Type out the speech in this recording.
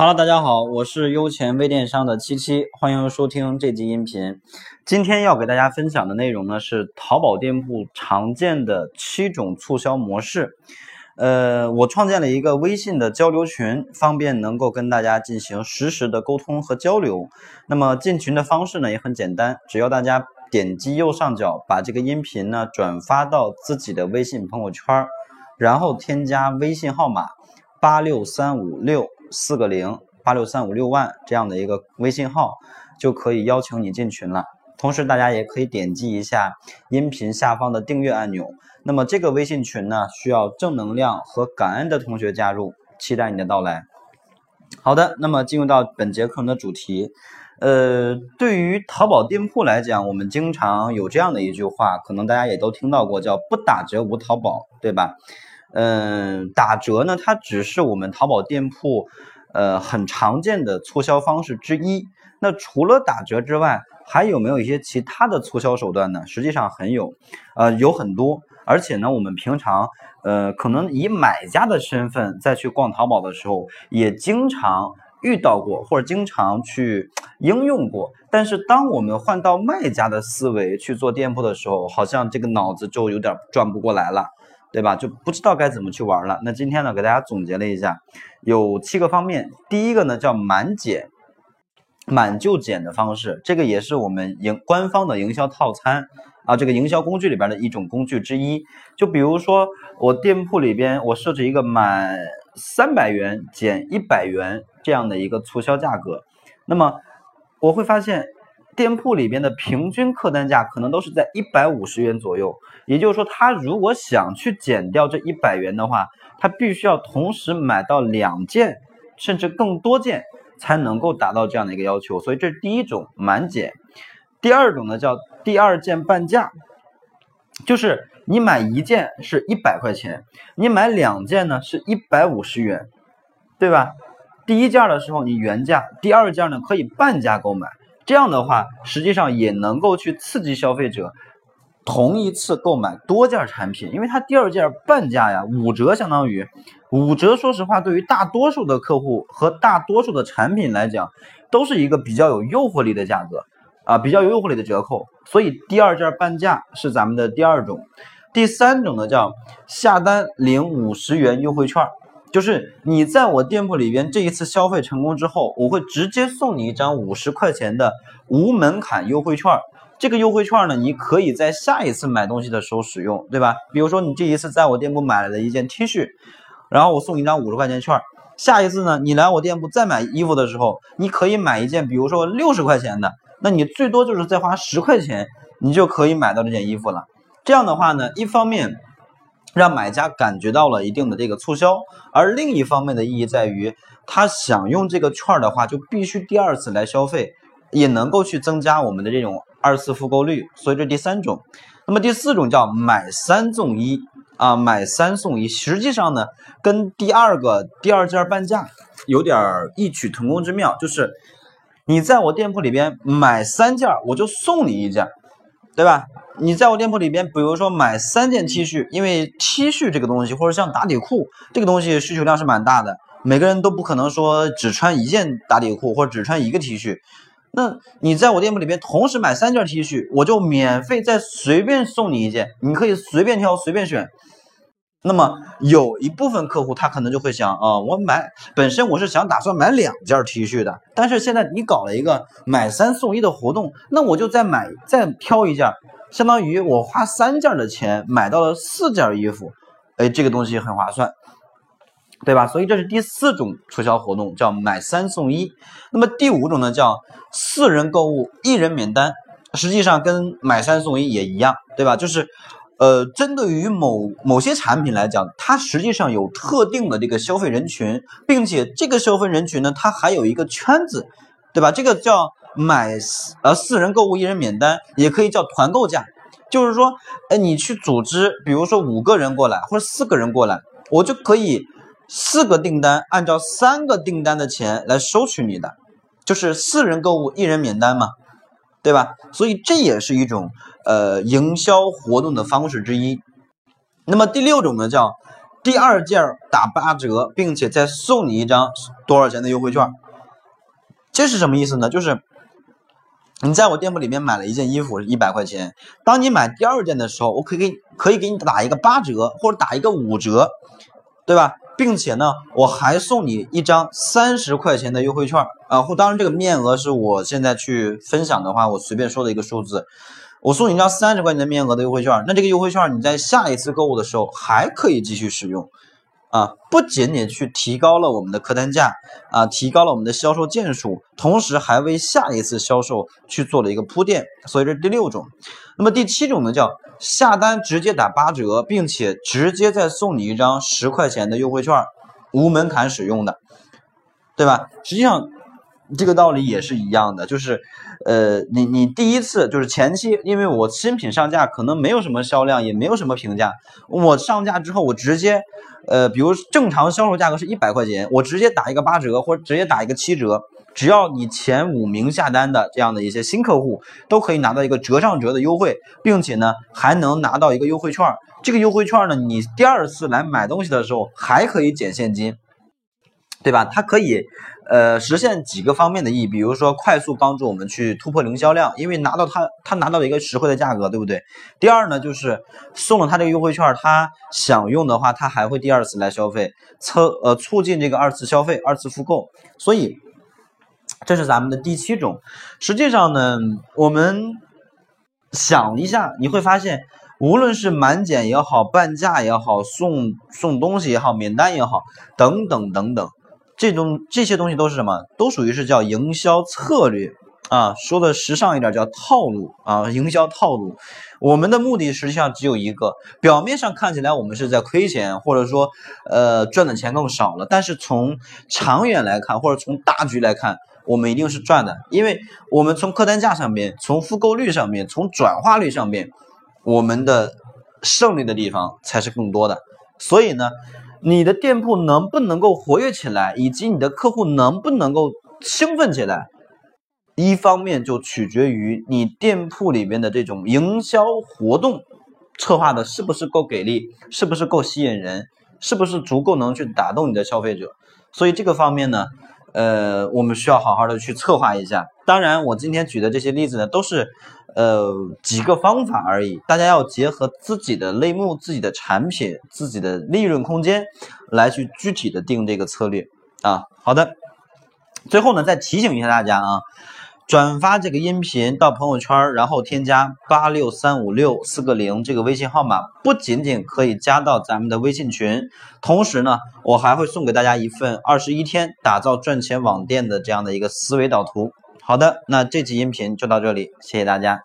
Hello，大家好，我是优钱微电商的七七，欢迎收听这集音频。今天要给大家分享的内容呢是淘宝店铺常见的七种促销模式。呃，我创建了一个微信的交流群，方便能够跟大家进行实时的沟通和交流。那么进群的方式呢也很简单，只要大家点击右上角，把这个音频呢转发到自己的微信朋友圈，然后添加微信号码八六三五六。四个零八六三五六万这样的一个微信号，就可以邀请你进群了。同时，大家也可以点击一下音频下方的订阅按钮。那么，这个微信群呢，需要正能量和感恩的同学加入，期待你的到来。好的，那么进入到本节课程的主题。呃，对于淘宝店铺来讲，我们经常有这样的一句话，可能大家也都听到过，叫“不打折无淘宝”，对吧？嗯，打折呢，它只是我们淘宝店铺呃很常见的促销方式之一。那除了打折之外，还有没有一些其他的促销手段呢？实际上很有，呃，有很多。而且呢，我们平常呃可能以买家的身份再去逛淘宝的时候，也经常遇到过或者经常去应用过。但是当我们换到卖家的思维去做店铺的时候，好像这个脑子就有点转不过来了。对吧？就不知道该怎么去玩了。那今天呢，给大家总结了一下，有七个方面。第一个呢叫满减，满就减的方式，这个也是我们营官方的营销套餐啊，这个营销工具里边的一种工具之一。就比如说我店铺里边，我设置一个满三百元减一百元这样的一个促销价格，那么我会发现。店铺里边的平均客单价可能都是在一百五十元左右，也就是说，他如果想去减掉这一百元的话，他必须要同时买到两件甚至更多件才能够达到这样的一个要求。所以这是第一种满减。第二种呢叫第二件半价，就是你买一件是一百块钱，你买两件呢是一百五十元，对吧？第一件的时候你原价，第二件呢可以半价购买。这样的话，实际上也能够去刺激消费者同一次购买多件产品，因为它第二件半价呀，五折相当于五折。说实话，对于大多数的客户和大多数的产品来讲，都是一个比较有诱惑力的价格啊，比较有诱惑力的折扣。所以第二件半价是咱们的第二种。第三种呢，叫下单领五十元优惠券。就是你在我店铺里边这一次消费成功之后，我会直接送你一张五十块钱的无门槛优惠券。这个优惠券呢，你可以在下一次买东西的时候使用，对吧？比如说你这一次在我店铺买了一件 T 恤，然后我送你一张五十块钱券。下一次呢，你来我店铺再买衣服的时候，你可以买一件，比如说六十块钱的，那你最多就是再花十块钱，你就可以买到这件衣服了。这样的话呢，一方面。让买家感觉到了一定的这个促销，而另一方面的意义在于，他想用这个券的话，就必须第二次来消费，也能够去增加我们的这种二次复购率。所以这第三种，那么第四种叫买三送一啊，买三送一，实际上呢，跟第二个第二件半价有点异曲同工之妙，就是你在我店铺里边买三件，我就送你一件，对吧？你在我店铺里边，比如说买三件 T 恤，因为 T 恤这个东西，或者像打底裤这个东西需求量是蛮大的，每个人都不可能说只穿一件打底裤或者只穿一个 T 恤。那你在我店铺里边同时买三件 T 恤，我就免费再随便送你一件，你可以随便挑随便选。那么有一部分客户他可能就会想啊，我买本身我是想打算买两件 T 恤的，但是现在你搞了一个买三送一的活动，那我就再买再挑一件。相当于我花三件的钱买到了四件衣服，哎，这个东西很划算，对吧？所以这是第四种促销活动，叫买三送一。那么第五种呢，叫四人购物一人免单，实际上跟买三送一也一样，对吧？就是，呃，针对于某某些产品来讲，它实际上有特定的这个消费人群，并且这个消费人群呢，它还有一个圈子，对吧？这个叫。买呃四人购物一人免单，也可以叫团购价，就是说，哎，你去组织，比如说五个人过来或者四个人过来，我就可以四个订单按照三个订单的钱来收取你的，就是四人购物一人免单嘛，对吧？所以这也是一种呃营销活动的方式之一。那么第六种呢，叫第二件打八折，并且再送你一张多少钱的优惠券。这是什么意思呢？就是你在我店铺里面买了一件衣服，一百块钱。当你买第二件的时候，我可以给可以给你打一个八折，或者打一个五折，对吧？并且呢，我还送你一张三十块钱的优惠券啊！或当然这个面额是我现在去分享的话，我随便说的一个数字。我送你一张三十块钱的面额的优惠券，那这个优惠券你在下一次购物的时候还可以继续使用啊！不仅仅去提高了我们的客单价啊，提高了我们的销售件数，同时还为下一次销售去做了一个铺垫。所以这是第六种。那么第七种呢，叫。下单直接打八折，并且直接再送你一张十块钱的优惠券，无门槛使用的，对吧？实际上这个道理也是一样的，就是呃，你你第一次就是前期，因为我新品上架可能没有什么销量，也没有什么评价，我上架之后我直接呃，比如正常销售价格是一百块钱，我直接打一个八折，或者直接打一个七折。只要你前五名下单的这样的一些新客户，都可以拿到一个折上折的优惠，并且呢还能拿到一个优惠券。这个优惠券呢，你第二次来买东西的时候还可以减现金，对吧？它可以呃实现几个方面的意义，比如说快速帮助我们去突破零销量，因为拿到它它拿到一个实惠的价格，对不对？第二呢，就是送了他这个优惠券，他想用的话，他还会第二次来消费，促呃促进这个二次消费、二次复购，所以。这是咱们的第七种。实际上呢，我们想一下，你会发现，无论是满减也好，半价也好，送送东西也好，免单也好，等等等等，这种这些东西都是什么？都属于是叫营销策略啊。说的时尚一点，叫套路啊，营销套路。我们的目的实际上只有一个，表面上看起来我们是在亏钱，或者说呃赚的钱更少了，但是从长远来看，或者从大局来看。我们一定是赚的，因为我们从客单价上面、从复购率上面、从转化率上面，我们的胜利的地方才是更多的。所以呢，你的店铺能不能够活跃起来，以及你的客户能不能够兴奋起来，一方面就取决于你店铺里边的这种营销活动策划的是不是够给力，是不是够吸引人，是不是足够能去打动你的消费者。所以这个方面呢。呃，我们需要好好的去策划一下。当然，我今天举的这些例子呢，都是呃几个方法而已。大家要结合自己的类目、自己的产品、自己的利润空间来去具体的定这个策略啊。好的，最后呢，再提醒一下大家啊。转发这个音频到朋友圈，然后添加八六三五六四个零这个微信号码，不仅仅可以加到咱们的微信群，同时呢，我还会送给大家一份二十一天打造赚钱网店的这样的一个思维导图。好的，那这期音频就到这里，谢谢大家。